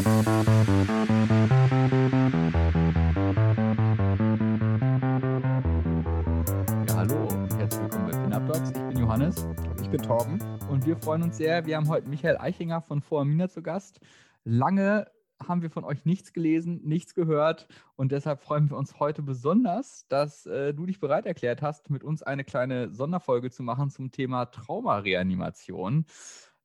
Ja, hallo und herzlich willkommen bei FinUpDocs. Ich bin Johannes. Und ich bin Torben. Und wir freuen uns sehr. Wir haben heute Michael Eichinger von Foamina zu Gast. Lange haben wir von euch nichts gelesen, nichts gehört und deshalb freuen wir uns heute besonders, dass äh, du dich bereit erklärt hast, mit uns eine kleine Sonderfolge zu machen zum Thema Traumareanimation.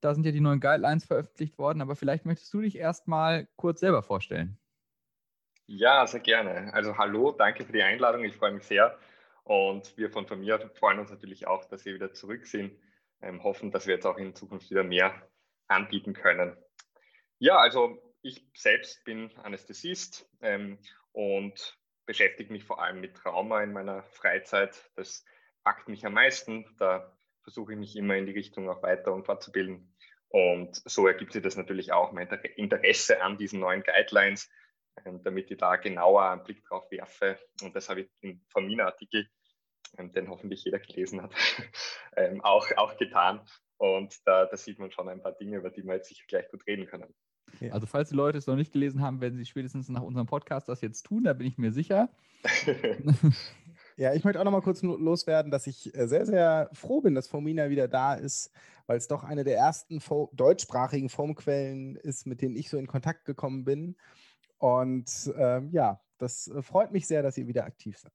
Da sind ja die neuen Guidelines veröffentlicht worden, aber vielleicht möchtest du dich erstmal kurz selber vorstellen. Ja, sehr gerne. Also hallo, danke für die Einladung. Ich freue mich sehr. Und wir von mir freuen uns natürlich auch, dass wir wieder zurück sind. Ähm, hoffen, dass wir jetzt auch in Zukunft wieder mehr anbieten können. Ja, also ich selbst bin Anästhesist ähm, und beschäftige mich vor allem mit Trauma in meiner Freizeit. Das packt mich am meisten. Da versuche ich mich immer in die Richtung auch weiter und fortzubilden. Und so ergibt sich das natürlich auch mein Interesse an diesen neuen Guidelines, ähm, damit ich da genauer einen Blick drauf werfe. Und das habe ich im Famina-Artikel, ähm, den hoffentlich jeder gelesen hat, ähm, auch, auch getan. Und da, da sieht man schon ein paar Dinge, über die wir jetzt sicher gleich gut reden können. Also falls die Leute es noch nicht gelesen haben, werden sie spätestens nach unserem Podcast das jetzt tun, da bin ich mir sicher. ja, ich möchte auch noch mal kurz loswerden, dass ich äh, sehr, sehr froh bin, dass Formina wieder da ist, weil es doch eine der ersten deutschsprachigen Formquellen ist, mit denen ich so in Kontakt gekommen bin. Und ähm, ja, das äh, freut mich sehr, dass ihr wieder aktiv seid.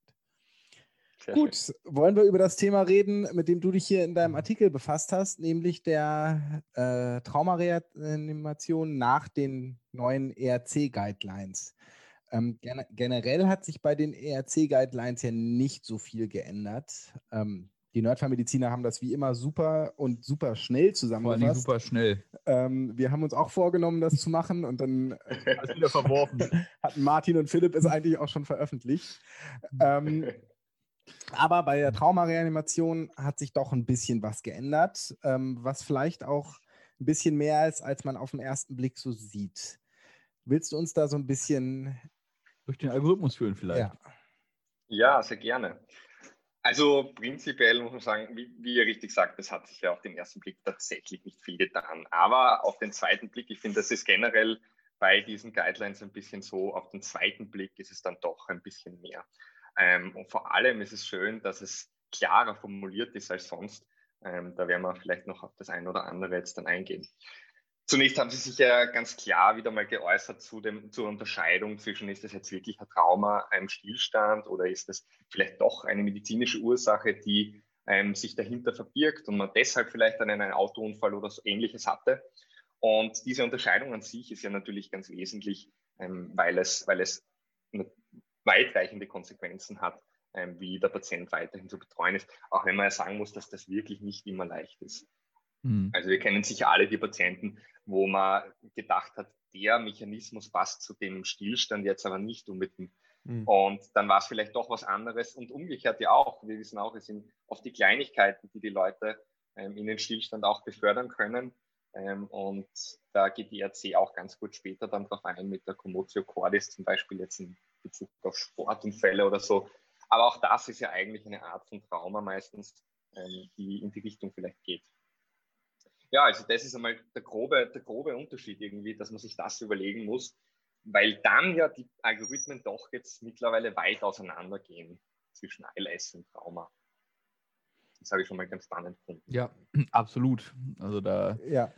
Sehr Gut, schön. wollen wir über das Thema reden, mit dem du dich hier in deinem Artikel befasst hast, nämlich der äh, Traumareanimation nach den neuen ERC-Guidelines. Ähm, gen generell hat sich bei den ERC-Guidelines ja nicht so viel geändert. Ähm, die Nerdfallmediziner haben das wie immer super und super schnell zusammengefasst. Vor allem super schnell. Ähm, wir haben uns auch vorgenommen, das zu machen und dann äh, wieder verworfen. hatten Martin und Philipp es eigentlich auch schon veröffentlicht. Ähm, aber bei der Traumareanimation hat sich doch ein bisschen was geändert, ähm, was vielleicht auch ein bisschen mehr ist, als man auf den ersten Blick so sieht. Willst du uns da so ein bisschen durch den Algorithmus führen vielleicht? Ja, ja sehr gerne. Also prinzipiell muss man sagen, wie, wie, ihr richtig sagt, das hat sich ja auf den ersten Blick tatsächlich nicht viel getan. Aber auf den zweiten Blick, ich finde, das ist generell bei diesen Guidelines ein bisschen so, auf den zweiten Blick ist es dann doch ein bisschen mehr. Ähm, und vor allem ist es schön, dass es klarer formuliert ist als sonst. Ähm, da werden wir vielleicht noch auf das eine oder andere jetzt dann eingehen. Zunächst haben Sie sich ja ganz klar wieder mal geäußert zu dem, zur Unterscheidung zwischen, ist das jetzt wirklich ein Trauma, ein Stillstand oder ist das vielleicht doch eine medizinische Ursache, die ähm, sich dahinter verbirgt und man deshalb vielleicht dann einen Autounfall oder so ähnliches hatte. Und diese Unterscheidung an sich ist ja natürlich ganz wesentlich, ähm, weil, es, weil es weitreichende Konsequenzen hat, ähm, wie der Patient weiterhin zu betreuen ist, auch wenn man ja sagen muss, dass das wirklich nicht immer leicht ist. Mhm. Also wir kennen sicher alle die Patienten, wo man gedacht hat, der Mechanismus passt zu dem Stillstand jetzt aber nicht unbedingt. Mhm. Und dann war es vielleicht doch was anderes und umgekehrt ja auch. Wir wissen auch, es sind oft die Kleinigkeiten, die die Leute ähm, in den Stillstand auch befördern können. Ähm, und da geht die RC auch ganz gut später dann drauf ein mit der Commotio Cordis zum Beispiel jetzt in Bezug auf Sportunfälle oder so. Aber auch das ist ja eigentlich eine Art von Trauma meistens, ähm, die in die Richtung vielleicht geht. Ja, also das ist einmal der grobe, der grobe Unterschied irgendwie, dass man sich das überlegen muss, weil dann ja die Algorithmen doch jetzt mittlerweile weit auseinandergehen zwischen ALS und Trauma. Das habe ich schon mal ganz spannend gefunden. Ja, absolut. Also da ja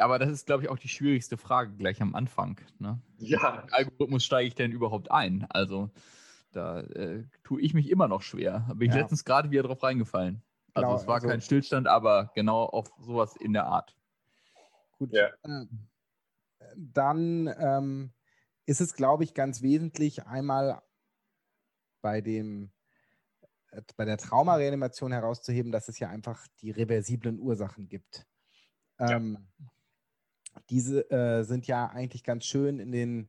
aber das ist, glaube ich, auch die schwierigste Frage gleich am Anfang. Ne? Ja. Algorithmus steige ich denn überhaupt ein? Also da äh, tue ich mich immer noch schwer. Da bin ich ja. letztens gerade wieder drauf reingefallen. Also genau, es war also, kein Stillstand, aber genau auf sowas in der Art. Gut. Ja. Äh, dann ähm, ist es, glaube ich, ganz wesentlich einmal bei dem äh, bei der Traumareanimation herauszuheben, dass es ja einfach die reversiblen Ursachen gibt. Ähm, ja diese äh, sind ja eigentlich ganz schön in den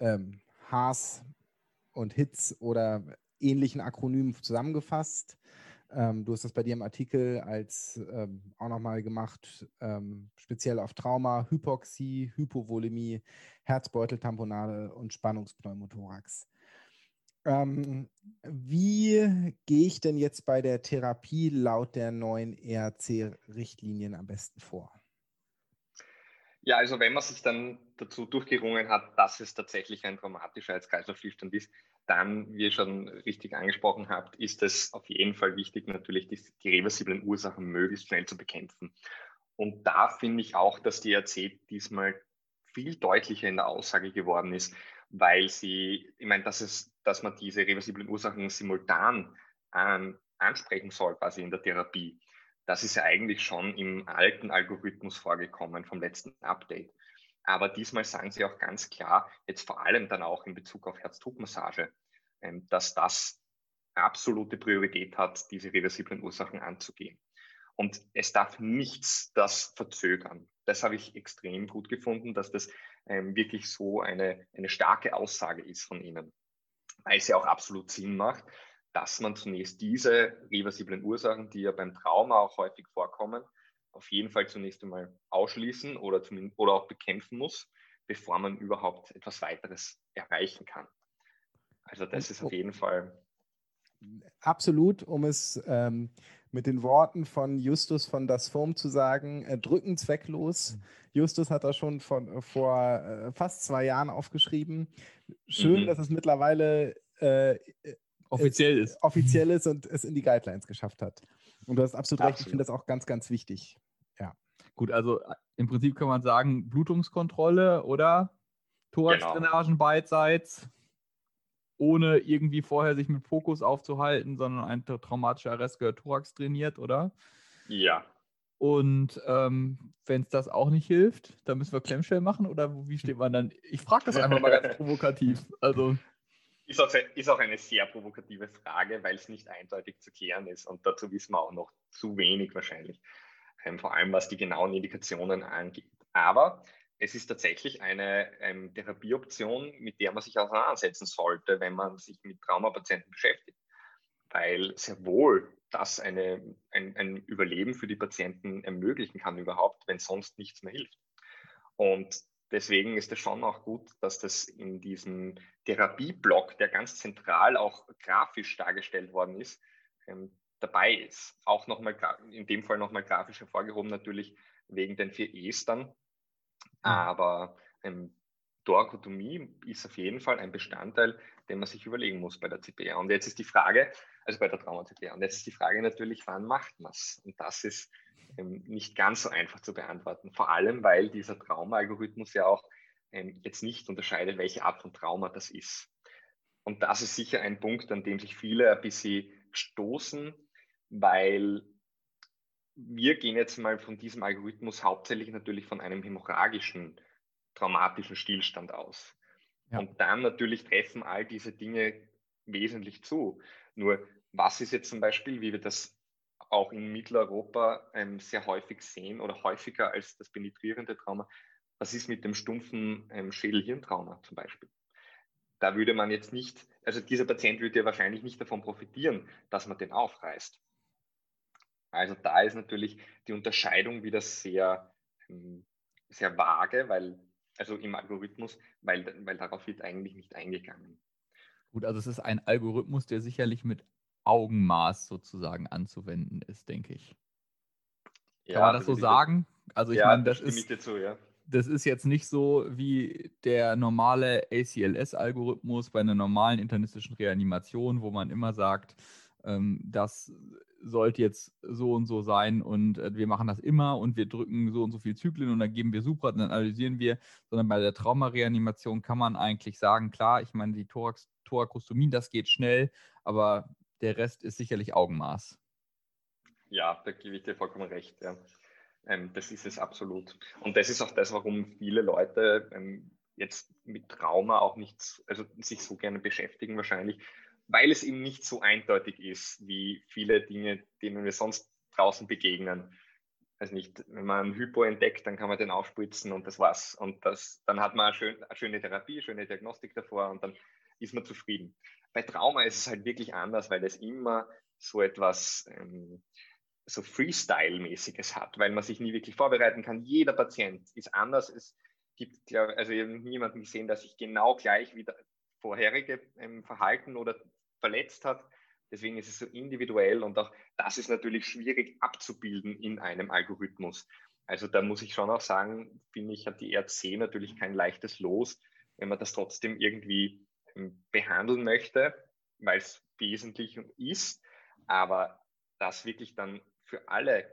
ähm, Haas und Hits oder ähnlichen Akronymen zusammengefasst. Ähm, du hast das bei dir im Artikel als ähm, auch nochmal gemacht, ähm, speziell auf Trauma, Hypoxie, Hypovolemie, Herzbeuteltamponade und Spannungspneumothorax. Ähm, wie gehe ich denn jetzt bei der Therapie laut der neuen ERC-Richtlinien am besten vor? Ja, also wenn man sich dann dazu durchgerungen hat, dass es tatsächlich ein traumatischer Herz-Kreislauf-Stillstand ist, dann, wie ihr schon richtig angesprochen habt, ist es auf jeden Fall wichtig, natürlich die, die reversiblen Ursachen möglichst schnell zu bekämpfen. Und da finde ich auch, dass die ERC diesmal viel deutlicher in der Aussage geworden ist, weil sie, ich meine, dass, es, dass man diese reversiblen Ursachen simultan ähm, ansprechen soll, quasi in der Therapie. Das ist ja eigentlich schon im alten Algorithmus vorgekommen vom letzten Update. Aber diesmal sagen sie auch ganz klar, jetzt vor allem dann auch in Bezug auf Herzdruckmassage, ähm, dass das absolute Priorität hat, diese reversiblen Ursachen anzugehen. Und es darf nichts das verzögern. Das habe ich extrem gut gefunden, dass das ähm, wirklich so eine, eine starke Aussage ist von Ihnen, weil es ja auch absolut Sinn macht, dass man zunächst diese reversiblen Ursachen, die ja beim Trauma auch häufig vorkommen, auf jeden Fall zunächst einmal ausschließen oder, oder auch bekämpfen muss, bevor man überhaupt etwas weiteres erreichen kann. Also das ist auf jeden Fall. Absolut, um es ähm, mit den Worten von Justus von Das Form zu sagen, äh, drücken zwecklos. Mhm. Justus hat das schon von, äh, vor äh, fast zwei Jahren aufgeschrieben. Schön, mhm. dass es mittlerweile äh, offiziell ist. Offiziell ist und es in die Guidelines geschafft hat. Und du hast absolut, absolut. recht, ich finde das auch ganz, ganz wichtig. Gut, also äh, im Prinzip kann man sagen, Blutungskontrolle oder Thoraxdrainagen genau. beidseits, ohne irgendwie vorher sich mit Fokus aufzuhalten, sondern ein traumatischer Arrest gehört Thorax trainiert, oder? Ja. Und ähm, wenn es das auch nicht hilft, dann müssen wir Klemmschell machen oder wie steht man dann? Ich frage das einfach mal ganz provokativ. Also. Ist auch, ist auch eine sehr provokative Frage, weil es nicht eindeutig zu klären ist und dazu wissen wir auch noch zu wenig wahrscheinlich, vor allem was die genauen Indikationen angeht. Aber es ist tatsächlich eine ähm, Therapieoption, mit der man sich auseinandersetzen sollte, wenn man sich mit Traumapatienten beschäftigt, weil sehr wohl das eine, ein, ein Überleben für die Patienten ermöglichen kann überhaupt, wenn sonst nichts mehr hilft. Und deswegen ist es schon auch gut, dass das in diesem Therapieblock, der ganz zentral auch grafisch dargestellt worden ist, ähm, dabei ist. Auch nochmal, in dem Fall nochmal grafisch hervorgehoben, natürlich wegen den vier E's dann. Mhm. Aber ähm, Dorkotomie ist auf jeden Fall ein Bestandteil, den man sich überlegen muss bei der CPR. Und jetzt ist die Frage, also bei der Trauma-CPR, und jetzt ist die Frage natürlich, wann macht man es? Und das ist ähm, nicht ganz so einfach zu beantworten. Vor allem, weil dieser Trauma-Algorithmus ja auch ähm, jetzt nicht unterscheidet, welche Art von Trauma das ist. Und das ist sicher ein Punkt, an dem sich viele ein bisschen stoßen, weil wir gehen jetzt mal von diesem Algorithmus hauptsächlich natürlich von einem hämorrhagischen, traumatischen Stillstand aus. Ja. Und dann natürlich treffen all diese Dinge wesentlich zu. Nur was ist jetzt zum Beispiel, wie wir das auch in Mitteleuropa ähm, sehr häufig sehen oder häufiger als das penetrierende Trauma, was ist mit dem stumpfen ähm, Schädel-Hirntrauma zum Beispiel? Da würde man jetzt nicht, also dieser Patient würde ja wahrscheinlich nicht davon profitieren, dass man den aufreißt. Also da ist natürlich die Unterscheidung wieder sehr, ähm, sehr vage, weil, also im Algorithmus, weil, weil darauf wird eigentlich nicht eingegangen. Gut, also es ist ein Algorithmus, der sicherlich mit Augenmaß sozusagen anzuwenden ist, denke ich. Kann man das so sagen? Also ich ja, meine, das, das ist, zu, ja. das ist jetzt nicht so wie der normale ACLS-Algorithmus bei einer normalen internistischen Reanimation, wo man immer sagt, ähm, das sollte jetzt so und so sein und äh, wir machen das immer und wir drücken so und so viel Zyklen und dann geben wir Supra und dann analysieren wir, sondern bei der Traumareanimation kann man eigentlich sagen, klar, ich meine, die Thorax, Thorakostomin, das geht schnell, aber der Rest ist sicherlich Augenmaß. Ja, da gebe ich dir vollkommen recht. Ja. Ähm, das ist es absolut. Und das ist auch das, warum viele Leute ähm, jetzt mit Trauma auch nicht, also sich so gerne beschäftigen wahrscheinlich, weil es eben nicht so eindeutig ist wie viele Dinge, denen wir sonst draußen begegnen. Also nicht, wenn man einen Hypo entdeckt, dann kann man den aufspritzen und das war's. Und das, dann hat man eine, schön, eine schöne Therapie, schöne Diagnostik davor und dann ist man zufrieden. Bei Trauma ist es halt wirklich anders, weil es immer so etwas ähm, so Freestyle-mäßiges hat, weil man sich nie wirklich vorbereiten kann. Jeder Patient ist anders. Es gibt, glaub, also ich niemanden gesehen, der sich genau gleich wie der vorherige ähm, Verhalten oder verletzt hat. Deswegen ist es so individuell und auch das ist natürlich schwierig abzubilden in einem Algorithmus. Also da muss ich schon auch sagen, finde ich, hat die ERC natürlich kein leichtes Los, wenn man das trotzdem irgendwie ähm, behandeln möchte, weil es wesentlich ist. Aber das wirklich dann für alle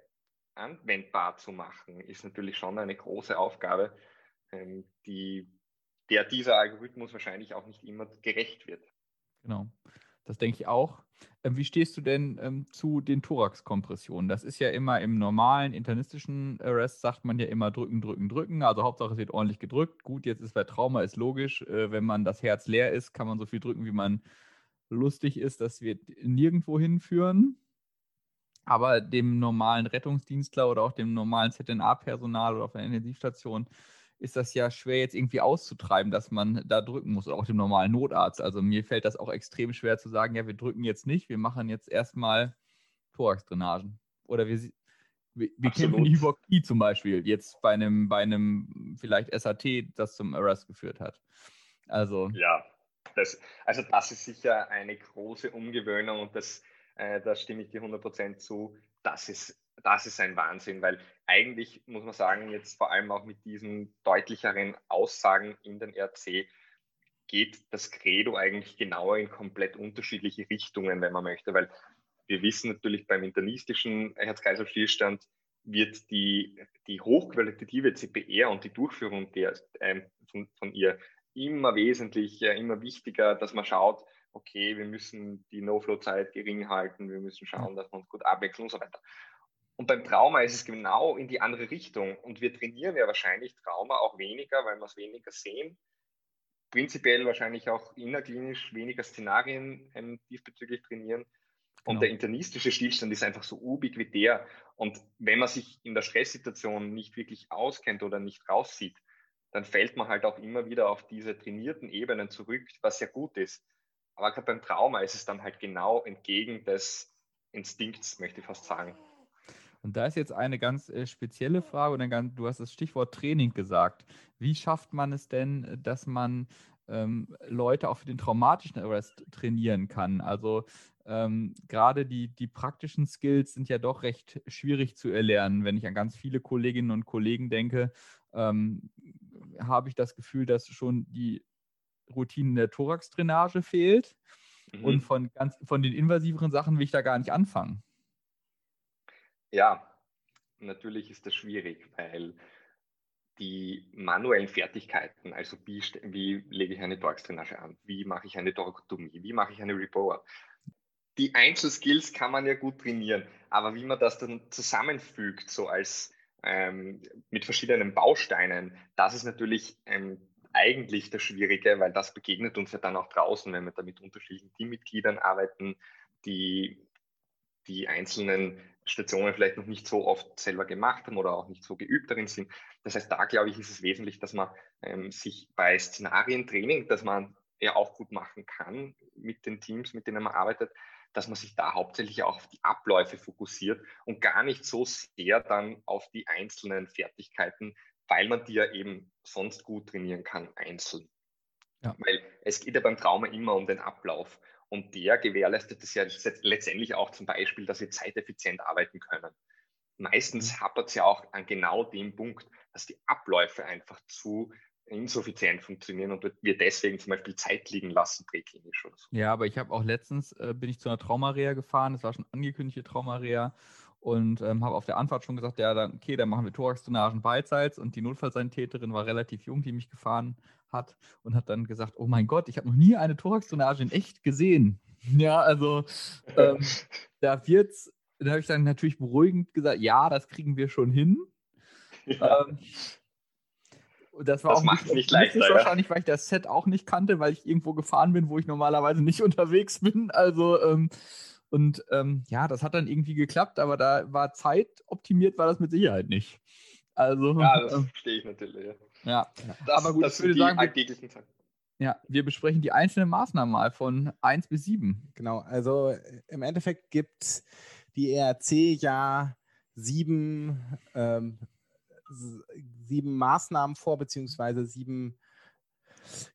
anwendbar zu machen, ist natürlich schon eine große Aufgabe, ähm, die, der dieser Algorithmus wahrscheinlich auch nicht immer gerecht wird. Genau, das denke ich auch. Ähm, wie stehst du denn ähm, zu den Thorax-Kompressionen? Das ist ja immer im normalen internistischen Arrest, sagt man ja immer drücken, drücken, drücken. Also Hauptsache es wird ordentlich gedrückt. Gut, jetzt ist bei Trauma ist logisch, äh, wenn man das Herz leer ist, kann man so viel drücken, wie man lustig ist. Das wird nirgendwo hinführen. Aber dem normalen Rettungsdienstler oder auch dem normalen ZNA-Personal oder auf einer Intensivstation ist das ja schwer jetzt irgendwie auszutreiben, dass man da drücken muss, auch dem normalen Notarzt. Also mir fällt das auch extrem schwer zu sagen, ja, wir drücken jetzt nicht, wir machen jetzt erstmal Thorax-Drainagen. Oder wir, wir, wir kämpfen die Hypoxie zum Beispiel, jetzt bei einem, bei einem vielleicht SAT, das zum Arrest geführt hat. Also. Ja, das, also das ist sicher eine große Umgewöhnung und das, äh, da stimme ich dir 100% zu. Das ist das ist ein Wahnsinn, weil eigentlich muss man sagen, jetzt vor allem auch mit diesen deutlicheren Aussagen in den RC geht das Credo eigentlich genauer in komplett unterschiedliche Richtungen, wenn man möchte, weil wir wissen natürlich beim internistischen Herz-Kreislauf-Stillstand wird die, die hochqualitative CPR und die Durchführung der, äh, von, von, ihr immer wesentlich, äh, immer wichtiger, dass man schaut, okay, wir müssen die No-Flow-Zeit gering halten, wir müssen schauen, dass wir uns gut abwechseln und so weiter. Und beim Trauma ist es genau in die andere Richtung. Und wir trainieren ja wahrscheinlich Trauma auch weniger, weil wir es weniger sehen. Prinzipiell wahrscheinlich auch innerklinisch weniger Szenarien ähm, diesbezüglich trainieren. Und genau. der internistische Stillstand ist einfach so ubiquitär. Und wenn man sich in der Stresssituation nicht wirklich auskennt oder nicht raussieht, dann fällt man halt auch immer wieder auf diese trainierten Ebenen zurück, was ja gut ist. Aber gerade beim Trauma ist es dann halt genau entgegen des Instinkts, möchte ich fast sagen. Und da ist jetzt eine ganz äh, spezielle Frage, und dann, du hast das Stichwort Training gesagt. Wie schafft man es denn, dass man ähm, Leute auch für den traumatischen Arrest trainieren kann? Also ähm, gerade die, die praktischen Skills sind ja doch recht schwierig zu erlernen. Wenn ich an ganz viele Kolleginnen und Kollegen denke, ähm, habe ich das Gefühl, dass schon die Routine der Thorax-Drainage fehlt. Mhm. Und von, ganz, von den invasiveren Sachen will ich da gar nicht anfangen. Ja, natürlich ist das schwierig, weil die manuellen Fertigkeiten, also wie, wie lege ich eine Torx-Drainage an, wie mache ich eine Torakotomie, wie mache ich eine Repower, die Einzelskills kann man ja gut trainieren, aber wie man das dann zusammenfügt, so als ähm, mit verschiedenen Bausteinen, das ist natürlich ähm, eigentlich das Schwierige, weil das begegnet uns ja dann auch draußen, wenn wir da mit unterschiedlichen Teammitgliedern arbeiten, die die einzelnen Stationen vielleicht noch nicht so oft selber gemacht haben oder auch nicht so geübt darin sind. Das heißt, da glaube ich, ist es wesentlich, dass man ähm, sich bei Szenarientraining, das man ja auch gut machen kann mit den Teams, mit denen man arbeitet, dass man sich da hauptsächlich auch auf die Abläufe fokussiert und gar nicht so sehr dann auf die einzelnen Fertigkeiten, weil man die ja eben sonst gut trainieren kann, einzeln. Ja. Weil es geht ja beim Trauma immer um den Ablauf. Und der gewährleistet es ja letztendlich auch zum Beispiel, dass wir zeiteffizient arbeiten können. Meistens mhm. hapert es ja auch an genau dem Punkt, dass die Abläufe einfach zu insuffizient funktionieren und wir deswegen zum Beispiel Zeit liegen lassen präklinisch oder so. Ja, aber ich habe auch letztens, äh, bin ich zu einer Traumarea gefahren, das war schon angekündigte Traumarea und ähm, habe auf der Anfahrt schon gesagt, ja, dann, okay, dann machen wir Thorax-Drainagen beidseits und die Notfallsanitäterin war relativ jung, die mich gefahren hat und hat dann gesagt, oh mein Gott, ich habe noch nie eine Thorax-Drainage in echt gesehen. Ja, also ähm, da wird's, da habe ich dann natürlich beruhigend gesagt, ja, das kriegen wir schon hin. Ja. Ähm, das war das auch macht nicht, nicht leichter. Ja. Wahrscheinlich, weil ich das Set auch nicht kannte, weil ich irgendwo gefahren bin, wo ich normalerweise nicht unterwegs bin. Also ähm, und ähm, ja, das hat dann irgendwie geklappt, aber da war Zeit optimiert, war das mit Sicherheit nicht. Also, ja, das ähm, verstehe ich natürlich. Ja, das, aber gut, ich würde sagen, wir, ja, wir besprechen die einzelnen Maßnahmen mal von 1 bis 7. Genau, also äh, im Endeffekt gibt die ERC ja sieben, ähm, sieben Maßnahmen vor, beziehungsweise sieben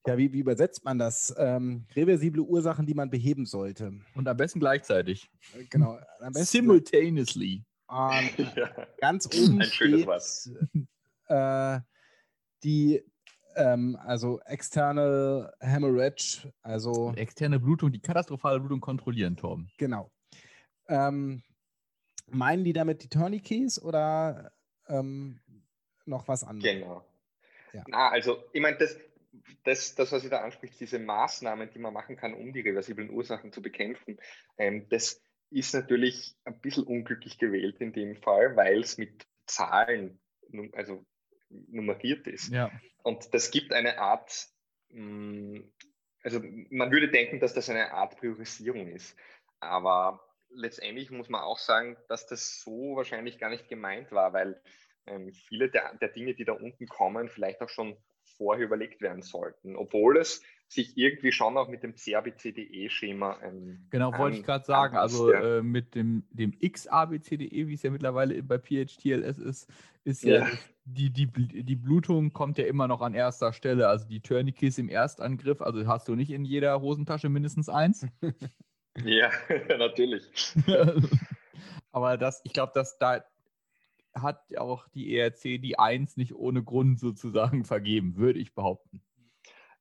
ja, wie, wie übersetzt man das? Ähm, reversible Ursachen, die man beheben sollte. Und am besten gleichzeitig. Genau. Am besten Simultaneously. Und ja. ganz oben steht äh, die ähm, also externe Hemorrhage, also externe Blutung, die katastrophale Blutung kontrollieren, Torben. Genau. Ähm, meinen die damit die Tourniquets oder ähm, noch was anderes? Genau. Ja. Na, also ich meine, das, das, das, was ihr da anspricht, diese Maßnahmen, die man machen kann, um die reversiblen Ursachen zu bekämpfen, ähm, das ist natürlich ein bisschen unglücklich gewählt in dem Fall, weil es mit Zahlen, also nummeriert ist. Ja. Und das gibt eine Art, mm, also man würde denken, dass das eine Art Priorisierung ist. Aber letztendlich muss man auch sagen, dass das so wahrscheinlich gar nicht gemeint war, weil ähm, viele der, der Dinge, die da unten kommen, vielleicht auch schon vorher überlegt werden sollten, obwohl es sich irgendwie schon auch mit dem CABCDE-Schema. Ähm, genau, wollte ich gerade sagen. Also ja. äh, mit dem, dem XABCDE, wie es ja mittlerweile bei PHTLS ist, ist ja, ja die, die, die Blutung kommt ja immer noch an erster Stelle. Also die Tourniquets im Erstangriff, also hast du nicht in jeder Hosentasche mindestens eins. ja, natürlich. Aber das, ich glaube, dass da hat auch die ERC die Eins nicht ohne Grund sozusagen vergeben, würde ich behaupten.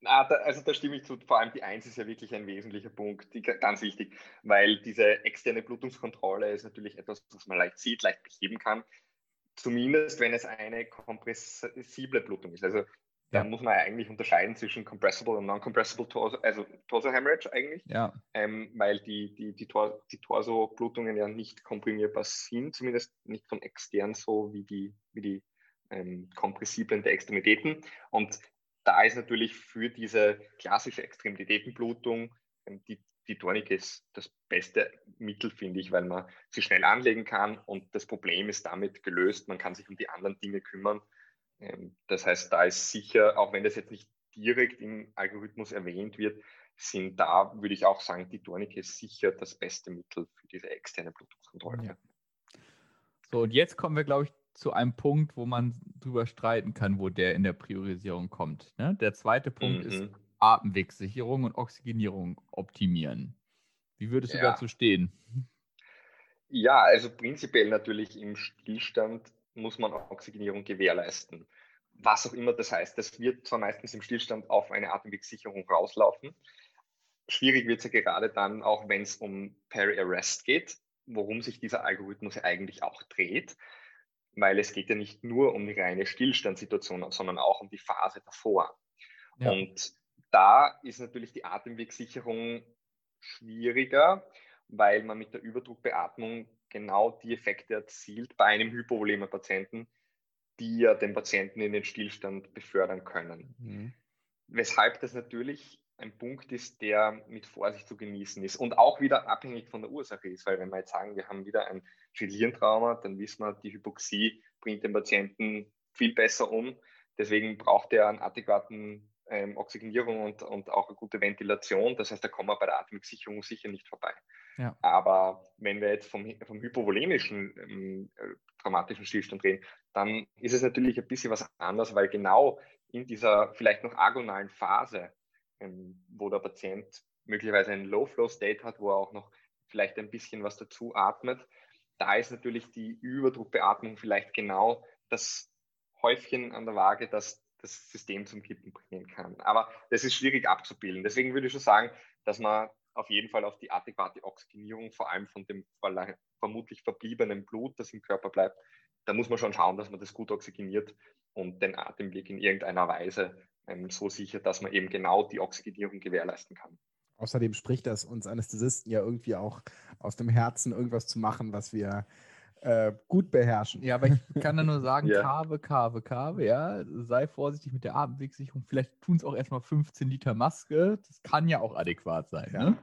Ah, da, also da stimme ich zu. Vor allem die Eins ist ja wirklich ein wesentlicher Punkt, die, ganz wichtig, weil diese externe Blutungskontrolle ist natürlich etwas, was man leicht sieht, leicht beheben kann. Zumindest wenn es eine kompressible Blutung ist. Also da muss man eigentlich unterscheiden zwischen compressible und non-compressible Torso, also Torso Hemorrhage eigentlich. Ja. Ähm, weil die, die, die, Tor, die Torso-Blutungen ja nicht komprimierbar sind, zumindest nicht von extern so wie die, wie die ähm, kompressiblen der Extremitäten. Und da ist natürlich für diese klassische Extremitätenblutung ähm, die, die Tourniquets das beste Mittel, finde ich, weil man sie schnell anlegen kann und das Problem ist damit gelöst. Man kann sich um die anderen Dinge kümmern. Ähm, das heißt, da ist sicher, auch wenn das jetzt nicht direkt im Algorithmus erwähnt wird, sind da, würde ich auch sagen, die Tourniquets sicher das beste Mittel für diese externe Blutungskontrolle. Ja. So, und jetzt kommen wir, glaube ich, zu einem Punkt, wo man drüber streiten kann, wo der in der Priorisierung kommt. Ne? Der zweite Punkt mhm. ist Atemwegssicherung und Oxygenierung optimieren. Wie würdest du ja. dazu stehen? Ja, also prinzipiell natürlich im Stillstand muss man Oxygenierung gewährleisten. Was auch immer das heißt. Das wird zwar meistens im Stillstand auf eine Atemwegssicherung rauslaufen. Schwierig wird es ja gerade dann, auch wenn es um Peri-Arrest geht, worum sich dieser Algorithmus eigentlich auch dreht weil es geht ja nicht nur um die reine Stillstandssituation, sondern auch um die Phase davor. Ja. Und da ist natürlich die Atemwegssicherung schwieriger, weil man mit der Überdruckbeatmung genau die Effekte erzielt bei einem hypovolemen Patienten, die ja den Patienten in den Stillstand befördern können. Mhm. Weshalb das natürlich ein Punkt ist, der mit Vorsicht zu genießen ist und auch wieder abhängig von der Ursache ist, weil wenn wir jetzt sagen, wir haben wieder ein Schädelhirntrauma, dann wissen wir, die Hypoxie bringt den Patienten viel besser um. Deswegen braucht er einen adäquaten ähm, Oxygenierung und, und auch eine gute Ventilation. Das heißt, da kommen wir bei der Atemwegssicherung sicher nicht vorbei. Ja. Aber wenn wir jetzt vom, vom hypovolemischen ähm, traumatischen Stillstand reden, dann ist es natürlich ein bisschen was anderes, weil genau in dieser vielleicht noch agonalen Phase wo der Patient möglicherweise einen Low-Flow-State hat, wo er auch noch vielleicht ein bisschen was dazu atmet. Da ist natürlich die Überdruckbeatmung vielleicht genau das Häufchen an der Waage, das das System zum Kippen bringen kann. Aber das ist schwierig abzubilden. Deswegen würde ich schon sagen, dass man auf jeden Fall auf die adäquate Oxygenierung, vor allem von dem vermutlich verbliebenen Blut, das im Körper bleibt, da muss man schon schauen, dass man das gut oxygeniert und den Atemweg in irgendeiner Weise ähm, so sicher, dass man eben genau die Oxygenierung gewährleisten kann. Außerdem spricht das uns Anästhesisten ja irgendwie auch aus dem Herzen, irgendwas zu machen, was wir äh, gut beherrschen. Ja, aber ich kann da nur sagen, ja. Kave, Kave, Kave, ja, sei vorsichtig mit der Atemwegssicherung. Vielleicht tun es auch erstmal 15 Liter Maske. Das kann ja auch adäquat sein. Ja. Ne?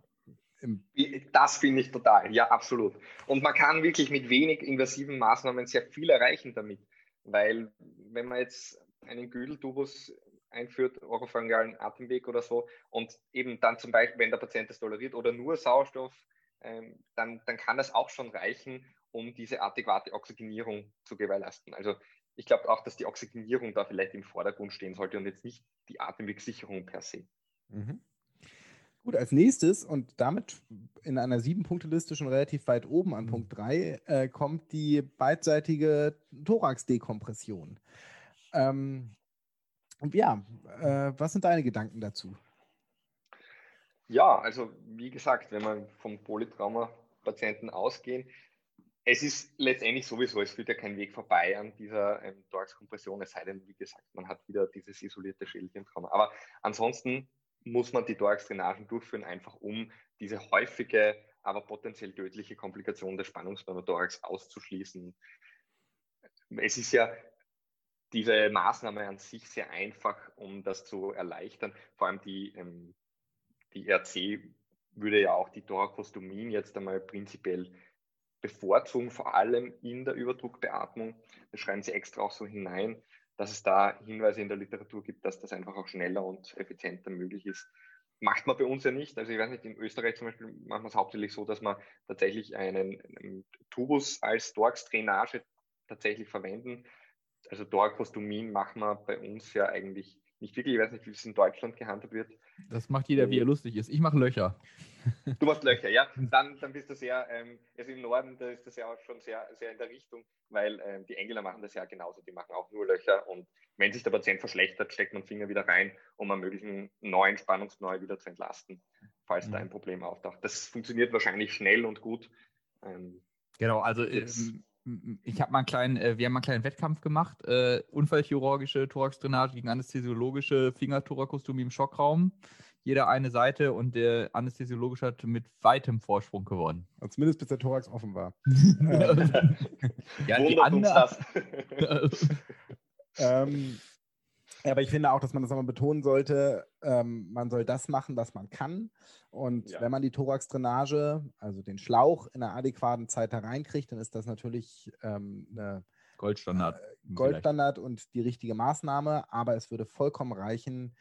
Das finde ich total, ja, absolut. Und man kann wirklich mit wenig invasiven Maßnahmen sehr viel erreichen damit. Weil, wenn man jetzt einen Güdeltubus einführt, oropharyngalen Atemweg oder so, und eben dann zum Beispiel, wenn der Patient das toleriert oder nur Sauerstoff, ähm, dann, dann kann das auch schon reichen, um diese adäquate Oxygenierung zu gewährleisten. Also ich glaube auch, dass die Oxygenierung da vielleicht im Vordergrund stehen sollte und jetzt nicht die Atemwegssicherung per se. Mhm. Gut, als nächstes und damit in einer sieben-Punkte-Liste schon relativ weit oben an mhm. Punkt 3 äh, kommt die beidseitige Thorax-Dekompression. Ähm, ja, äh, was sind deine Gedanken dazu? Ja, also wie gesagt, wenn wir vom Polytrauma-Patienten ausgehen, es ist letztendlich sowieso, es führt ja kein Weg vorbei an dieser ähm, Thorax-Kompression, es sei denn, wie gesagt, man hat wieder dieses isolierte Schädelchentrauma. Aber ansonsten muss man die Thorax-Drainagen durchführen, einfach um diese häufige, aber potenziell tödliche Komplikation des Spannungspneumothorax auszuschließen. Es ist ja diese Maßnahme an sich sehr einfach, um das zu erleichtern. Vor allem die, ähm, die RC würde ja auch die Thorakostomien jetzt einmal prinzipiell bevorzugen, vor allem in der Überdruckbeatmung. Das schreiben sie extra auch so hinein dass es da Hinweise in der Literatur gibt, dass das einfach auch schneller und effizienter möglich ist. Macht man bei uns ja nicht. Also ich weiß nicht, in Österreich zum Beispiel machen wir es hauptsächlich so, dass man tatsächlich einen, einen Tubus als Torx-Drainage tatsächlich verwenden. Also Torkostomin machen wir bei uns ja eigentlich nicht wirklich. Ich weiß nicht, wie es in Deutschland gehandhabt wird. Das macht jeder, wie er lustig ist. Ich mache Löcher. Du machst Löcher, ja. Dann, dann bist du sehr, ähm, also im Norden, da ist das ja auch schon sehr, sehr in der Richtung, weil ähm, die Engländer machen das ja genauso. Die machen auch nur Löcher und wenn sich der Patient verschlechtert, steckt man Finger wieder rein, um einen möglichen neuen Spannungsknäuel wieder zu entlasten, falls mhm. da ein Problem auftaucht. Das funktioniert wahrscheinlich schnell und gut. Ähm, genau, also ähm, ich habe mal einen kleinen, äh, wir haben mal einen kleinen Wettkampf gemacht, äh, unfallchirurgische Thoraxdrainage gegen anästhesiologische Fingerthorakostomie im Schockraum. Jeder eine Seite und der Anästhesiologische hat mit weitem Vorsprung gewonnen. Und zumindest bis der Thorax offen war. ja, die andere, ähm, aber ich finde auch, dass man das nochmal betonen sollte, ähm, man soll das machen, was man kann. Und ja. wenn man die Thorax-Drainage, also den Schlauch, in einer adäquaten Zeit hereinkriegt, dann ist das natürlich ähm, eine Goldstandard. Äh, Goldstandard und die richtige Maßnahme, aber es würde vollkommen reichen.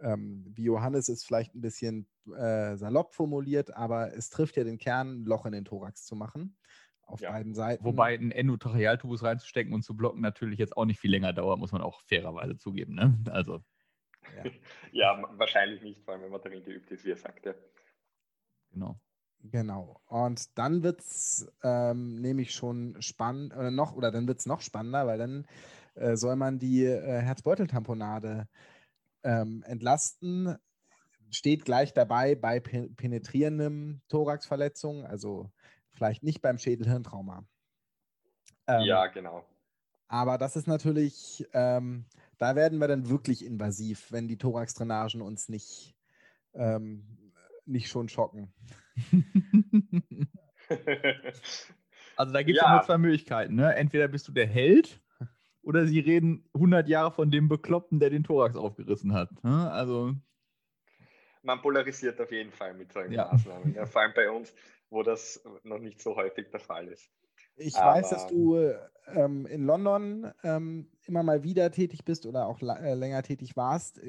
Ähm, wie Johannes ist vielleicht ein bisschen äh, salopp formuliert, aber es trifft ja den Kern, ein Loch in den Thorax zu machen auf ja. beiden Seiten. Wobei einen Endotrachealtubus reinzustecken und zu blocken natürlich jetzt auch nicht viel länger dauert, muss man auch fairerweise zugeben. Ne? Also. Ja. ja, wahrscheinlich nicht, vor allem wenn man darin geübt ist, wie er sagte. Genau. Genau. Und dann wird es ähm, nämlich schon spannend, oder noch, oder dann wird es noch spannender, weil dann äh, soll man die äh, Herzbeuteltamponade ähm, entlasten. Steht gleich dabei bei penetrierendem Thoraxverletzung, also Vielleicht nicht beim Schädelhirntrauma. Ähm, ja, genau. Aber das ist natürlich, ähm, da werden wir dann wirklich invasiv, wenn die Thorax-Drainagen uns nicht, ähm, nicht schon schocken. also da gibt es ja. nur zwei Möglichkeiten. Ne? Entweder bist du der Held oder sie reden 100 Jahre von dem Bekloppten, der den Thorax aufgerissen hat. Ne? Also man polarisiert auf jeden Fall mit solchen ja. Maßnahmen. Ja, vor allem bei uns wo das noch nicht so häufig der Fall ist. Ich Aber, weiß, dass du ähm, in London ähm, immer mal wieder tätig bist oder auch äh, länger tätig warst.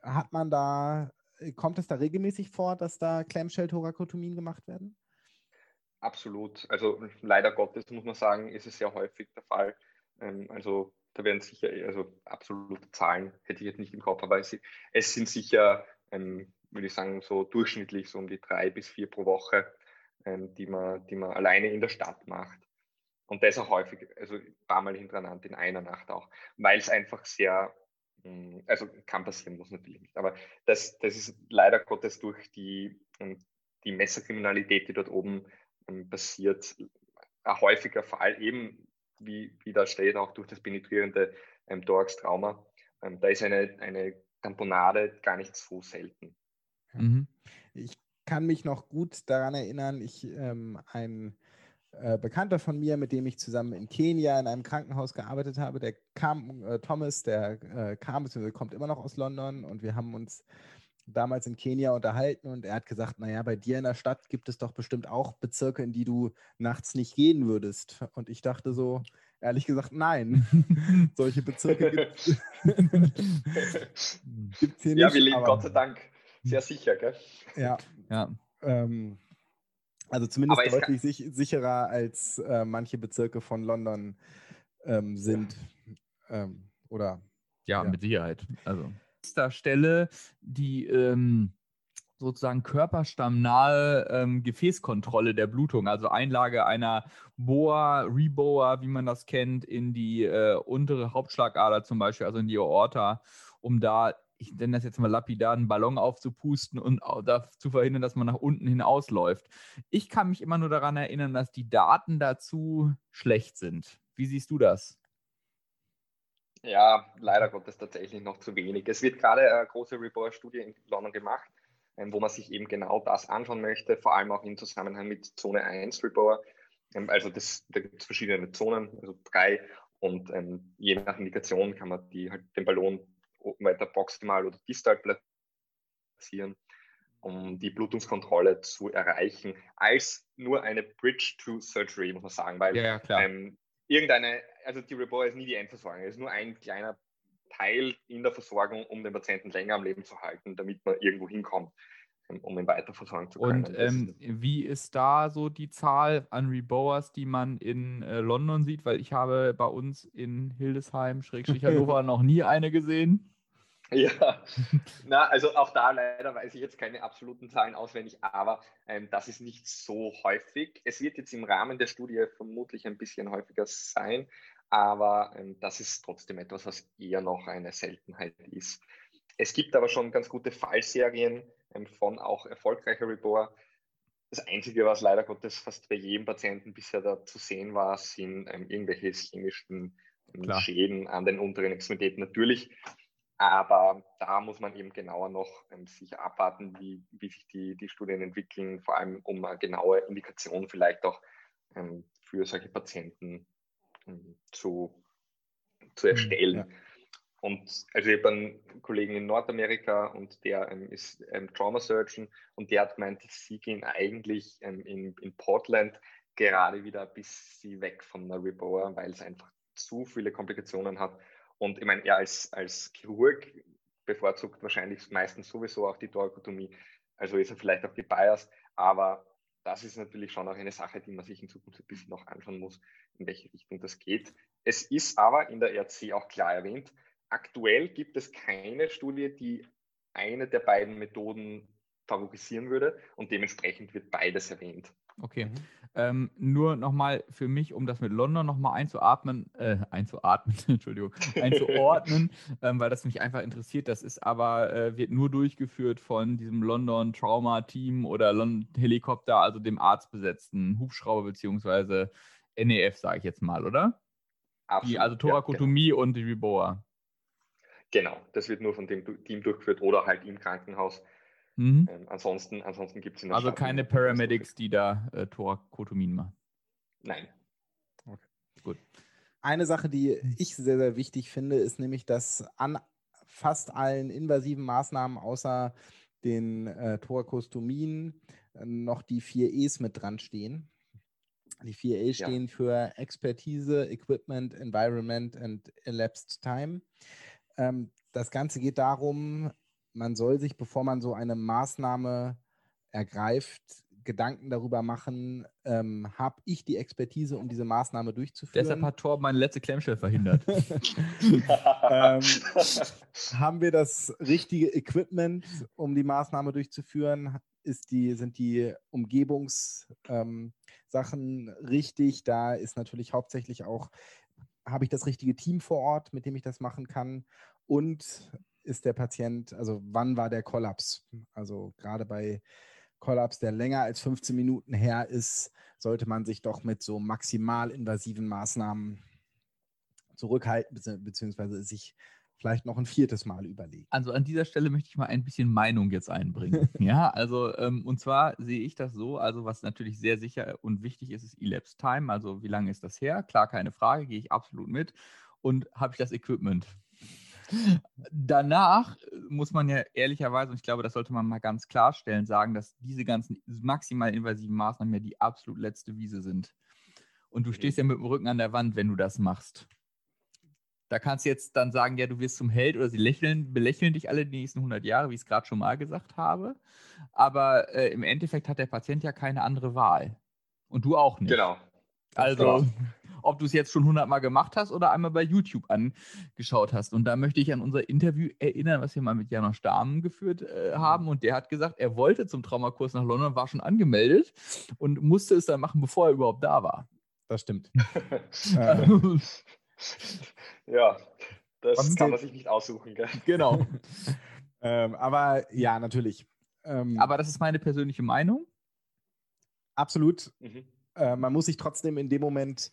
Hat man da, kommt es da regelmäßig vor, dass da Clamshell-Thorakotomien gemacht werden? Absolut. Also leider Gottes muss man sagen, ist es sehr häufig der Fall. Ähm, also da werden sicher, also absolute Zahlen hätte ich jetzt nicht im Kopf, aber es, es sind sicher, ähm, würde ich sagen, so durchschnittlich so um die drei bis vier pro Woche ähm, die, man, die man alleine in der Stadt macht. Und das auch häufig, also ein paar Mal hintereinander in einer Nacht auch, weil es einfach sehr, hm, also kann passieren, muss natürlich nicht, aber das, das ist leider Gottes durch die, ähm, die Messerkriminalität, die dort oben ähm, passiert, ein häufiger Fall, eben wie, wie da steht, auch durch das penetrierende ähm, Thorax-Trauma. Ähm, da ist eine, eine Tamponade gar nicht so selten. Mhm. Ich kann mich noch gut daran erinnern, ich ähm, ein äh, Bekannter von mir, mit dem ich zusammen in Kenia in einem Krankenhaus gearbeitet habe, der kam, äh, Thomas, der äh, kam, bzw. kommt immer noch aus London und wir haben uns damals in Kenia unterhalten und er hat gesagt, naja, bei dir in der Stadt gibt es doch bestimmt auch Bezirke, in die du nachts nicht gehen würdest. Und ich dachte so, ehrlich gesagt, nein. Solche Bezirke gibt es hier ja, nicht. Ja, wir leben Gott sei Dank sehr sicher, gell? Ja. ja. Ähm, also zumindest deutlich sich, sicherer als äh, manche Bezirke von London ähm, sind. Ja. Ähm, oder ja, ja, mit Sicherheit. Also an Stelle die ähm, sozusagen körperstammnahe ähm, Gefäßkontrolle der Blutung, also Einlage einer Boa, Reboa, wie man das kennt, in die äh, untere Hauptschlagader zum Beispiel, also in die Aorta, um da, ich nenne das jetzt mal lapidar, einen Ballon aufzupusten und zu verhindern, dass man nach unten hinausläuft. Ich kann mich immer nur daran erinnern, dass die Daten dazu schlecht sind. Wie siehst du das? Ja, leider Gottes tatsächlich noch zu wenig. Es wird gerade eine große Report-Studie in London gemacht, ähm, wo man sich eben genau das anschauen möchte, vor allem auch im Zusammenhang mit Zone 1 Report. Ähm, also das, da gibt es verschiedene Zonen, also drei, und ähm, je nach Indikation kann man die halt den Ballon weiter proximal oder distal platzieren, um die Blutungskontrolle zu erreichen, als nur eine Bridge to Surgery, muss man sagen, weil ja, ja, ähm, irgendeine, also die Report ist nie die Endversorgung, es ist nur ein kleiner Teil in der Versorgung, um den Patienten länger am Leben zu halten, damit man irgendwo hinkommt, ähm, um ihn weiter versorgen zu können. Und ähm, wie ist da so die Zahl an Reboas, die man in äh, London sieht? Weil ich habe bei uns in Hildesheim, Schrägstrich Hannover, noch nie eine gesehen. Ja, na, also auch da leider weiß ich jetzt keine absoluten Zahlen auswendig, aber ähm, das ist nicht so häufig. Es wird jetzt im Rahmen der Studie vermutlich ein bisschen häufiger sein, aber ähm, das ist trotzdem etwas, was eher noch eine Seltenheit ist. Es gibt aber schon ganz gute Fallserien ähm, von auch erfolgreicher Rebor. Das Einzige, was leider Gottes fast bei jedem Patienten bisher da zu sehen war, sind ähm, irgendwelche chemischen ähm, Schäden an den unteren Extremitäten. Natürlich aber da muss man eben genauer noch ähm, sicher abwarten, wie, wie sich die, die Studien entwickeln, vor allem um eine genaue Indikation vielleicht auch ähm, für solche Patienten ähm, zu, zu mhm, erstellen. Ja. Und also ich habe einen Kollegen in Nordamerika und der ähm, ist ähm, Trauma Surgeon und der hat gemeint, sie gehen eigentlich ähm, in, in Portland gerade wieder ein bisschen weg von der Reboa, weil es einfach zu viele Komplikationen hat und ich meine, er als, als Chirurg bevorzugt wahrscheinlich meistens sowieso auch die Thorakotomie. Also ist er vielleicht auch gebiased, aber das ist natürlich schon auch eine Sache, die man sich in Zukunft ein bisschen noch anschauen muss, in welche Richtung das geht. Es ist aber in der RC auch klar erwähnt, aktuell gibt es keine Studie, die eine der beiden Methoden favorisieren würde und dementsprechend wird beides erwähnt. Okay. Mhm. Ähm, nur nochmal für mich, um das mit London nochmal einzuatmen, äh, einzuatmen, Entschuldigung, einzuordnen, ähm, weil das mich einfach interessiert. Das ist aber, äh, wird nur durchgeführt von diesem London Trauma Team oder London Helikopter, also dem arztbesetzten Hubschrauber beziehungsweise NEF, sage ich jetzt mal, oder? Absolut, die, also Thorakotomie ja, genau. und die Riboa. Genau, das wird nur von dem Team durchgeführt oder halt im Krankenhaus. Mhm. Ähm, ansonsten ansonsten gibt es in der Also Stadt keine Paramedics, die da äh, Thorakotomien machen. Nein. Okay. Gut. Eine Sache, die ich sehr, sehr wichtig finde, ist nämlich, dass an fast allen invasiven Maßnahmen außer den äh, Thorakostomien äh, noch die vier E's mit dran stehen. Die vier E stehen ja. für Expertise, Equipment, Environment and Elapsed Time. Ähm, das Ganze geht darum, man soll sich, bevor man so eine Maßnahme ergreift, Gedanken darüber machen, ähm, habe ich die Expertise, um diese Maßnahme durchzuführen? Deshalb hat Torb meine letzte Klemmstelle verhindert. ähm, haben wir das richtige Equipment, um die Maßnahme durchzuführen? Ist die, sind die Umgebungssachen ähm, richtig? Da ist natürlich hauptsächlich auch, habe ich das richtige Team vor Ort, mit dem ich das machen kann? Und ist der Patient, also wann war der Kollaps? Also gerade bei Kollaps, der länger als 15 Minuten her ist, sollte man sich doch mit so maximal invasiven Maßnahmen zurückhalten, beziehungsweise sich vielleicht noch ein viertes Mal überlegen. Also an dieser Stelle möchte ich mal ein bisschen Meinung jetzt einbringen. ja, also ähm, und zwar sehe ich das so, also was natürlich sehr sicher und wichtig ist, ist Elapse Time. Also wie lange ist das her? Klar, keine Frage, gehe ich absolut mit. Und habe ich das Equipment? Danach muss man ja ehrlicherweise, und ich glaube, das sollte man mal ganz klarstellen, sagen, dass diese ganzen maximal invasiven Maßnahmen ja die absolut letzte Wiese sind. Und du stehst ja mit dem Rücken an der Wand, wenn du das machst. Da kannst du jetzt dann sagen, ja, du wirst zum Held oder sie lächeln, belächeln dich alle die nächsten 100 Jahre, wie ich es gerade schon mal gesagt habe. Aber äh, im Endeffekt hat der Patient ja keine andere Wahl. Und du auch nicht. Genau. Also, ob du es jetzt schon hundertmal gemacht hast oder einmal bei YouTube angeschaut hast. Und da möchte ich an unser Interview erinnern, was wir mal mit Janosch Dahmen geführt äh, haben. Und der hat gesagt, er wollte zum Traumakurs nach London, war schon angemeldet und musste es dann machen, bevor er überhaupt da war. Das stimmt. ja, das kann man sich nicht aussuchen. Gell? Genau. ähm, aber ja, natürlich. Ähm, aber das ist meine persönliche Meinung. Absolut. Mhm. Äh, man muss sich trotzdem in dem Moment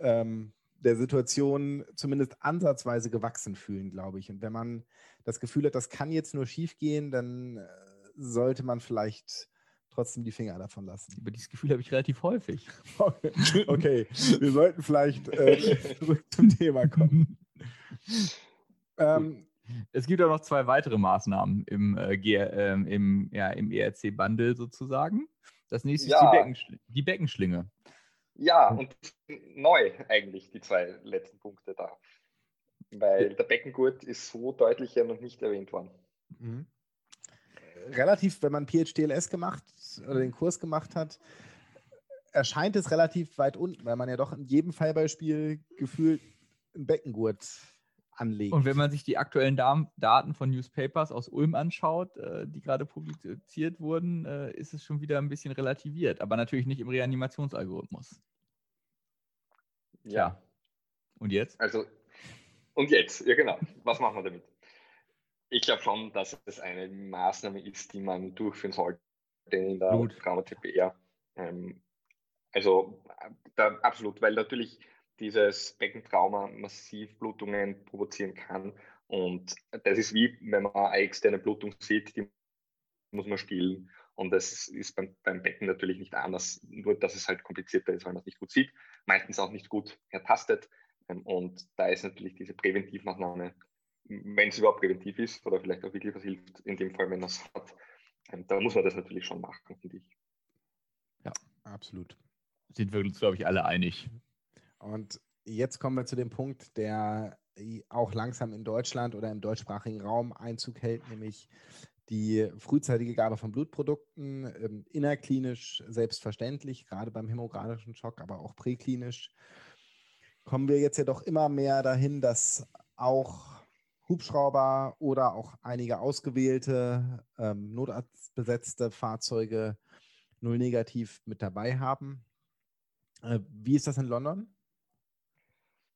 ähm, der Situation zumindest ansatzweise gewachsen fühlen, glaube ich. Und wenn man das Gefühl hat, das kann jetzt nur schief gehen, dann äh, sollte man vielleicht trotzdem die Finger davon lassen. Aber dieses Gefühl habe ich relativ häufig. okay, wir sollten vielleicht äh, zurück zum Thema kommen. ähm, es gibt auch noch zwei weitere Maßnahmen im, äh, äh, im, ja, im ERC-Bundle sozusagen. Das nächste ja. ist die, Beckenschl die Beckenschlinge. Ja, und neu eigentlich die zwei letzten Punkte da. Weil der Beckengurt ist so deutlich ja noch nicht erwähnt worden. Mhm. Relativ, wenn man PHTLS gemacht oder den Kurs gemacht hat, erscheint es relativ weit unten, weil man ja doch in jedem Fallbeispiel gefühlt einen Beckengurt anlegt. Und wenn man sich die aktuellen Daten von Newspapers aus Ulm anschaut, äh, die gerade publiziert wurden, äh, ist es schon wieder ein bisschen relativiert, aber natürlich nicht im Reanimationsalgorithmus. Ja. ja. Und jetzt? Also, und jetzt, ja genau. Was machen wir damit? Ich glaube schon, dass es eine Maßnahme ist, die man durchführen sollte in der Trauma-TPR. Ähm, also da, absolut, weil natürlich dieses Beckentrauma massiv Blutungen provozieren kann. Und das ist wie, wenn man eine externe Blutung sieht, die muss man spielen. Und das ist beim, beim Becken natürlich nicht anders, nur dass es halt komplizierter ist, weil man es nicht gut sieht, meistens auch nicht gut ertastet. Ähm, und da ist natürlich diese Präventivmaßnahme, wenn es überhaupt präventiv ist oder vielleicht auch wirklich was hilft, in dem Fall, wenn man es hat, ähm, da muss man das natürlich schon machen, finde ich. Ja, absolut. Sind wir uns, glaube ich, alle einig. Und jetzt kommen wir zu dem Punkt, der auch langsam in Deutschland oder im deutschsprachigen Raum Einzug hält, nämlich die frühzeitige Gabe von Blutprodukten, ähm, innerklinisch selbstverständlich, gerade beim hämorrhagischen Schock, aber auch präklinisch, kommen wir jetzt ja doch immer mehr dahin, dass auch Hubschrauber oder auch einige ausgewählte ähm, notarztbesetzte Fahrzeuge null negativ mit dabei haben. Äh, wie ist das in London?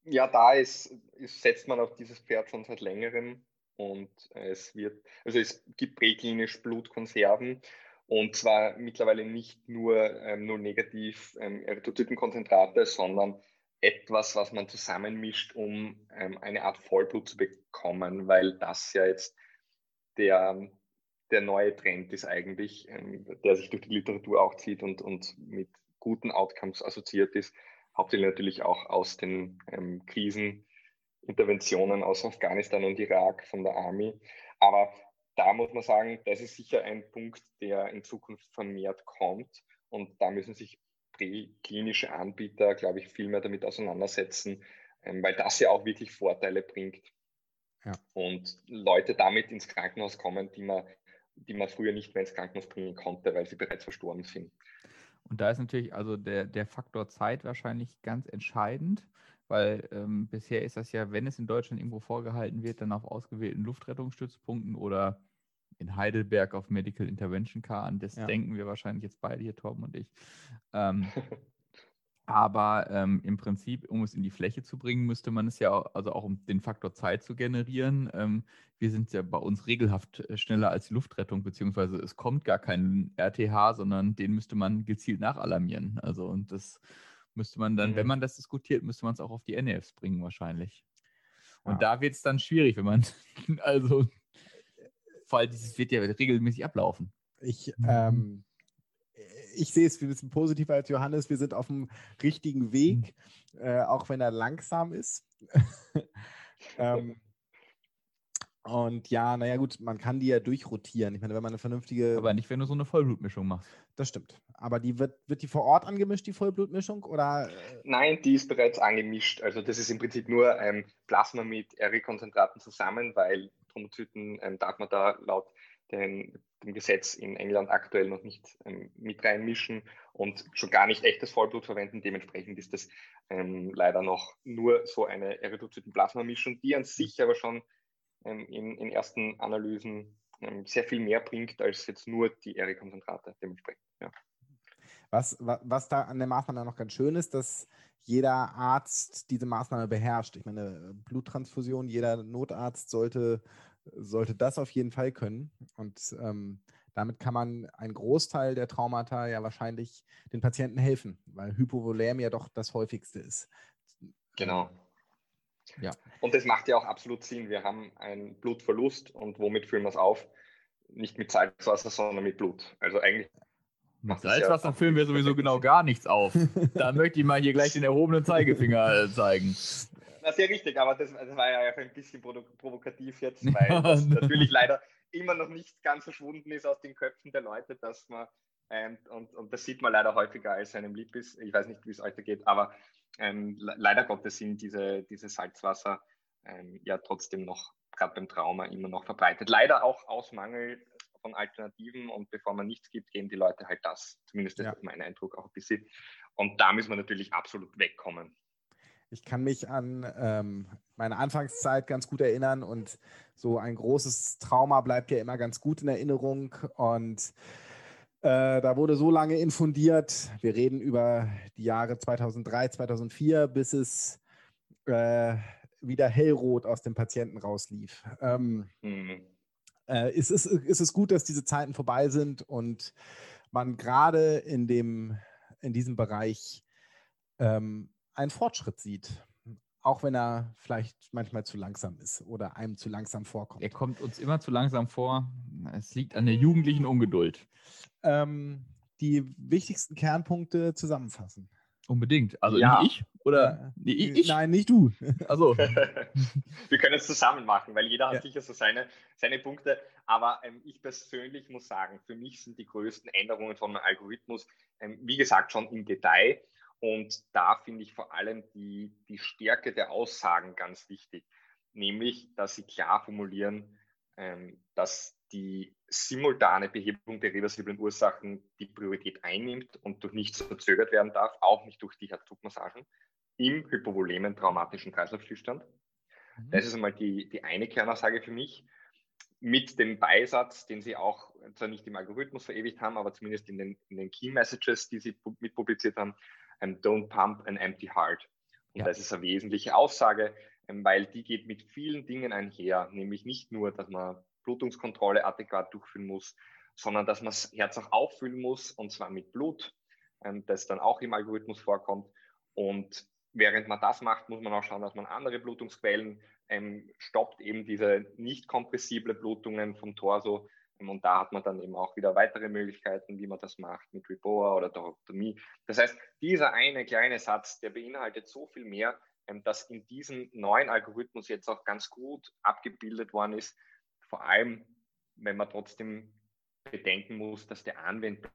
Ja, da ist, ist, setzt man auf dieses Pferd schon seit längerem und es wird, also es gibt präklinisch Blutkonserven und zwar mittlerweile nicht nur ähm, nur negativ ähm, Erythrozytenkonzentrate, sondern etwas, was man zusammenmischt, um ähm, eine Art Vollblut zu bekommen, weil das ja jetzt der, der neue Trend ist eigentlich, ähm, der sich durch die Literatur auch zieht und, und mit guten Outcomes assoziiert ist hauptsächlich natürlich auch aus den ähm, Kriseninterventionen aus Afghanistan und Irak von der Army. Aber da muss man sagen, das ist sicher ein Punkt, der in Zukunft vermehrt kommt. Und da müssen sich präklinische Anbieter, glaube ich, viel mehr damit auseinandersetzen, ähm, weil das ja auch wirklich Vorteile bringt. Ja. Und Leute damit ins Krankenhaus kommen, die man, die man früher nicht mehr ins Krankenhaus bringen konnte, weil sie bereits verstorben sind. Und da ist natürlich also der, der Faktor Zeit wahrscheinlich ganz entscheidend, weil ähm, bisher ist das ja, wenn es in Deutschland irgendwo vorgehalten wird, dann auf ausgewählten Luftrettungsstützpunkten oder in Heidelberg auf Medical Intervention Car an. Das ja. denken wir wahrscheinlich jetzt beide hier, Torben und ich. Ähm, Aber ähm, im Prinzip, um es in die Fläche zu bringen, müsste man es ja, also auch um den Faktor Zeit zu generieren. Ähm, wir sind ja bei uns regelhaft äh, schneller als die Luftrettung, beziehungsweise es kommt gar kein RTH, sondern den müsste man gezielt nachalarmieren. Also und das müsste man dann, mhm. wenn man das diskutiert, müsste man es auch auf die NEFs bringen wahrscheinlich. Und ja. da wird es dann schwierig, wenn man, also, vor allem dieses wird ja regelmäßig ablaufen. Ich, ähm, ich sehe es ein bisschen positiver als Johannes. Wir sind auf dem richtigen Weg, mhm. äh, auch wenn er langsam ist. ähm, und ja, naja, gut, man kann die ja durchrotieren. Ich meine, wenn man eine vernünftige. Aber nicht, wenn du so eine Vollblutmischung machst. Das stimmt. Aber die wird, wird die vor Ort angemischt, die Vollblutmischung? Oder? Nein, die ist bereits angemischt. Also, das ist im Prinzip nur ähm, Plasma mit RE-Konzentraten zusammen, weil Thrombozyten ähm, darf man da laut den, dem Gesetz in England aktuell noch nicht ähm, mit reinmischen und schon gar nicht echtes Vollblut verwenden. Dementsprechend ist das ähm, leider noch nur so eine Erythrozyten-Plasma-Mischung, die an sich aber schon ähm, in, in, ersten Analysen ähm, sehr viel mehr bringt als jetzt nur die Erykonzentrate dementsprechend. Ja. Was, was, was da an der Maßnahme noch ganz schön ist, dass jeder Arzt diese Maßnahme beherrscht. Ich meine, Bluttransfusion, jeder Notarzt sollte, sollte das auf jeden Fall können. Und ähm, damit kann man einen Großteil der Traumata ja wahrscheinlich den Patienten helfen, weil Hypovolem ja doch das häufigste ist. Genau. Ja. Und das macht ja auch absolut Sinn. Wir haben einen Blutverlust und womit füllen wir es auf? Nicht mit Salzwasser, sondern mit Blut. Also eigentlich mit Salzwasser ja füllen wir sowieso genau gar nichts auf. Da möchte ich mal hier gleich den erhobenen Zeigefinger äh, zeigen. Na, sehr richtig, aber das, das war ja ein bisschen provokativ jetzt, weil das natürlich leider immer noch nicht ganz verschwunden ist aus den Köpfen der Leute, dass man, ähm, und, und das sieht man leider häufiger als einem lieb ist. Ich weiß nicht, wie es heute geht, aber ähm, leider Gottes sind diese, diese Salzwasser ähm, ja trotzdem noch, gerade beim Trauma, immer noch verbreitet. Leider auch aus Mangel von Alternativen und bevor man nichts gibt, geben die Leute halt das. Zumindest ist ja. mein Eindruck auch ein bisschen. Und da müssen wir natürlich absolut wegkommen. Ich kann mich an ähm, meine Anfangszeit ganz gut erinnern und so ein großes Trauma bleibt ja immer ganz gut in Erinnerung und äh, da wurde so lange infundiert. Wir reden über die Jahre 2003, 2004, bis es äh, wieder hellrot aus dem Patienten rauslief. Ähm, mhm äh, ist, es, ist es gut, dass diese Zeiten vorbei sind und man gerade in, dem, in diesem Bereich ähm, einen Fortschritt sieht. Auch wenn er vielleicht manchmal zu langsam ist oder einem zu langsam vorkommt. Er kommt uns immer zu langsam vor. Es liegt an der jugendlichen Ungeduld. Ähm, die wichtigsten Kernpunkte zusammenfassen. Unbedingt. Also ja. nicht ich oder nee, ich? Nein, nicht du. Also wir können es zusammen machen, weil jeder hat ja. sicher so seine, seine Punkte. Aber ähm, ich persönlich muss sagen, für mich sind die größten Änderungen von meinem Algorithmus, ähm, wie gesagt, schon im Detail. Und da finde ich vor allem die, die Stärke der Aussagen ganz wichtig. Nämlich, dass sie klar formulieren, ähm, dass die simultane Behebung der reversiblen Ursachen die Priorität einnimmt und durch nichts verzögert werden darf, auch nicht durch die Herzdruckmassagen im hypovolemen traumatischen Kreislaufzustand. Mhm. Das ist einmal die, die eine Kernaussage für mich. Mit dem Beisatz, den Sie auch zwar nicht im Algorithmus verewigt haben, aber zumindest in den, in den Key Messages, die Sie mitpubliziert haben, don't pump an empty heart. Und ja. das ist eine wesentliche Aussage, ähm, weil die geht mit vielen Dingen einher, nämlich nicht nur, dass man Blutungskontrolle adäquat durchführen muss, sondern dass man das Herz auch auffüllen muss und zwar mit Blut, ähm, das dann auch im Algorithmus vorkommt. Und während man das macht, muss man auch schauen, dass man andere Blutungsquellen ähm, stoppt, eben diese nicht kompressible Blutungen vom Torso. Und da hat man dann eben auch wieder weitere Möglichkeiten, wie man das macht mit Riboa oder Torakotomie. Das heißt, dieser eine kleine Satz, der beinhaltet so viel mehr, ähm, dass in diesem neuen Algorithmus jetzt auch ganz gut abgebildet worden ist, vor allem, wenn man trotzdem bedenken muss, dass der anwendbar,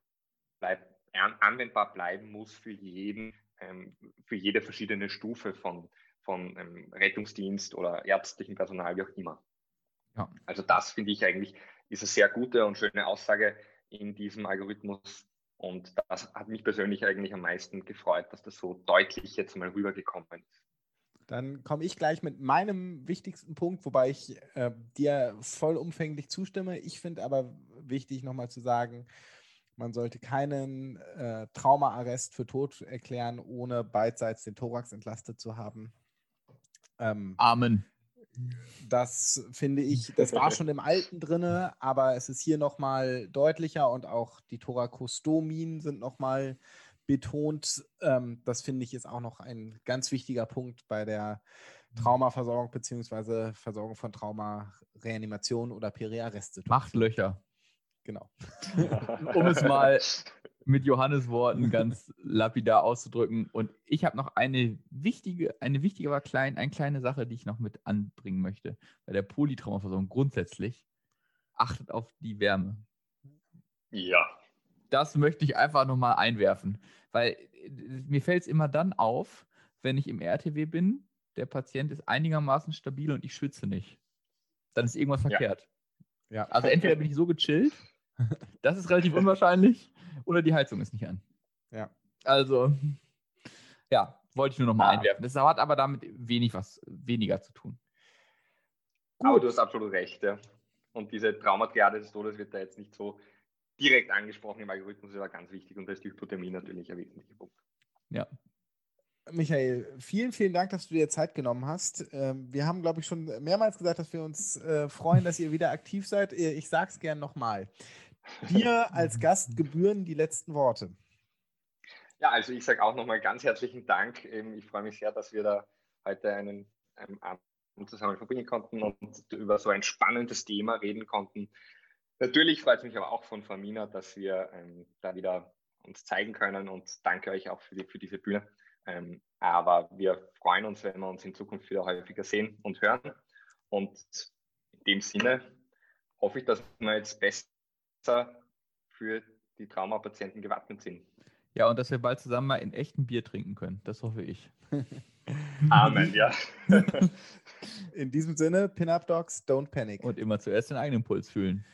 bleib, anwendbar bleiben muss für jeden, ähm, für jede verschiedene Stufe von, von ähm, Rettungsdienst oder ärztlichem Personal, wie auch immer. Ja. Also das finde ich eigentlich ist eine sehr gute und schöne Aussage in diesem Algorithmus. Und das hat mich persönlich eigentlich am meisten gefreut, dass das so deutlich jetzt mal rübergekommen ist. Dann komme ich gleich mit meinem wichtigsten Punkt, wobei ich äh, dir vollumfänglich zustimme. Ich finde aber wichtig nochmal zu sagen, man sollte keinen äh, Traumaarrest für tot erklären, ohne beidseits den Thorax entlastet zu haben. Ähm, Amen. Das finde ich, das war schon im Alten drinne, aber es ist hier nochmal deutlicher und auch die Thorakostomien sind nochmal betont. Ähm, das finde ich ist auch noch ein ganz wichtiger Punkt bei der. Traumaversorgung bzw. Versorgung von Traumareanimation oder Periarreste. Macht Löcher. Genau. um es mal mit Johannes Worten ganz lapidar auszudrücken. Und ich habe noch eine wichtige, eine wichtige, aber klein, eine kleine Sache, die ich noch mit anbringen möchte. Bei der Polytraumaversorgung grundsätzlich achtet auf die Wärme. Ja. Das möchte ich einfach nochmal einwerfen. Weil äh, mir fällt es immer dann auf, wenn ich im RTW bin, der Patient ist einigermaßen stabil und ich schwitze nicht. Dann ist irgendwas ja. verkehrt. Ja. Also entweder bin ich so gechillt, das ist relativ unwahrscheinlich, oder die Heizung ist nicht an. Ja. Also, ja, wollte ich nur noch mal ah. einwerfen. Das hat aber damit wenig was weniger zu tun. Gut. Aber du hast absolut recht, ja. Und diese Traumatriade des Todes wird da jetzt nicht so direkt angesprochen im Algorithmus, ist aber ganz wichtig und da ist die Hypothermie natürlich ein wesentlicher Punkt. Ja. Michael, vielen, vielen Dank, dass du dir Zeit genommen hast. Ähm, wir haben, glaube ich, schon mehrmals gesagt, dass wir uns äh, freuen, dass ihr wieder aktiv seid. Ich sage es gern nochmal. Dir als Gast gebühren die letzten Worte. Ja, also ich sage auch nochmal ganz herzlichen Dank. Ich freue mich sehr, dass wir da heute einen, einen Abend zusammen verbringen konnten und über so ein spannendes Thema reden konnten. Natürlich freut es mich aber auch von Famina, dass wir ähm, da wieder uns zeigen können und danke euch auch für, die, für diese Bühne. Ähm, aber wir freuen uns, wenn wir uns in Zukunft wieder häufiger sehen und hören. Und in dem Sinne hoffe ich, dass wir jetzt besser für die Traumapatienten gewappnet sind. Ja, und dass wir bald zusammen mal in echtem Bier trinken können. Das hoffe ich. Amen, ja. In diesem Sinne, Pin-Up Dogs, don't panic. Und immer zuerst den eigenen Puls fühlen.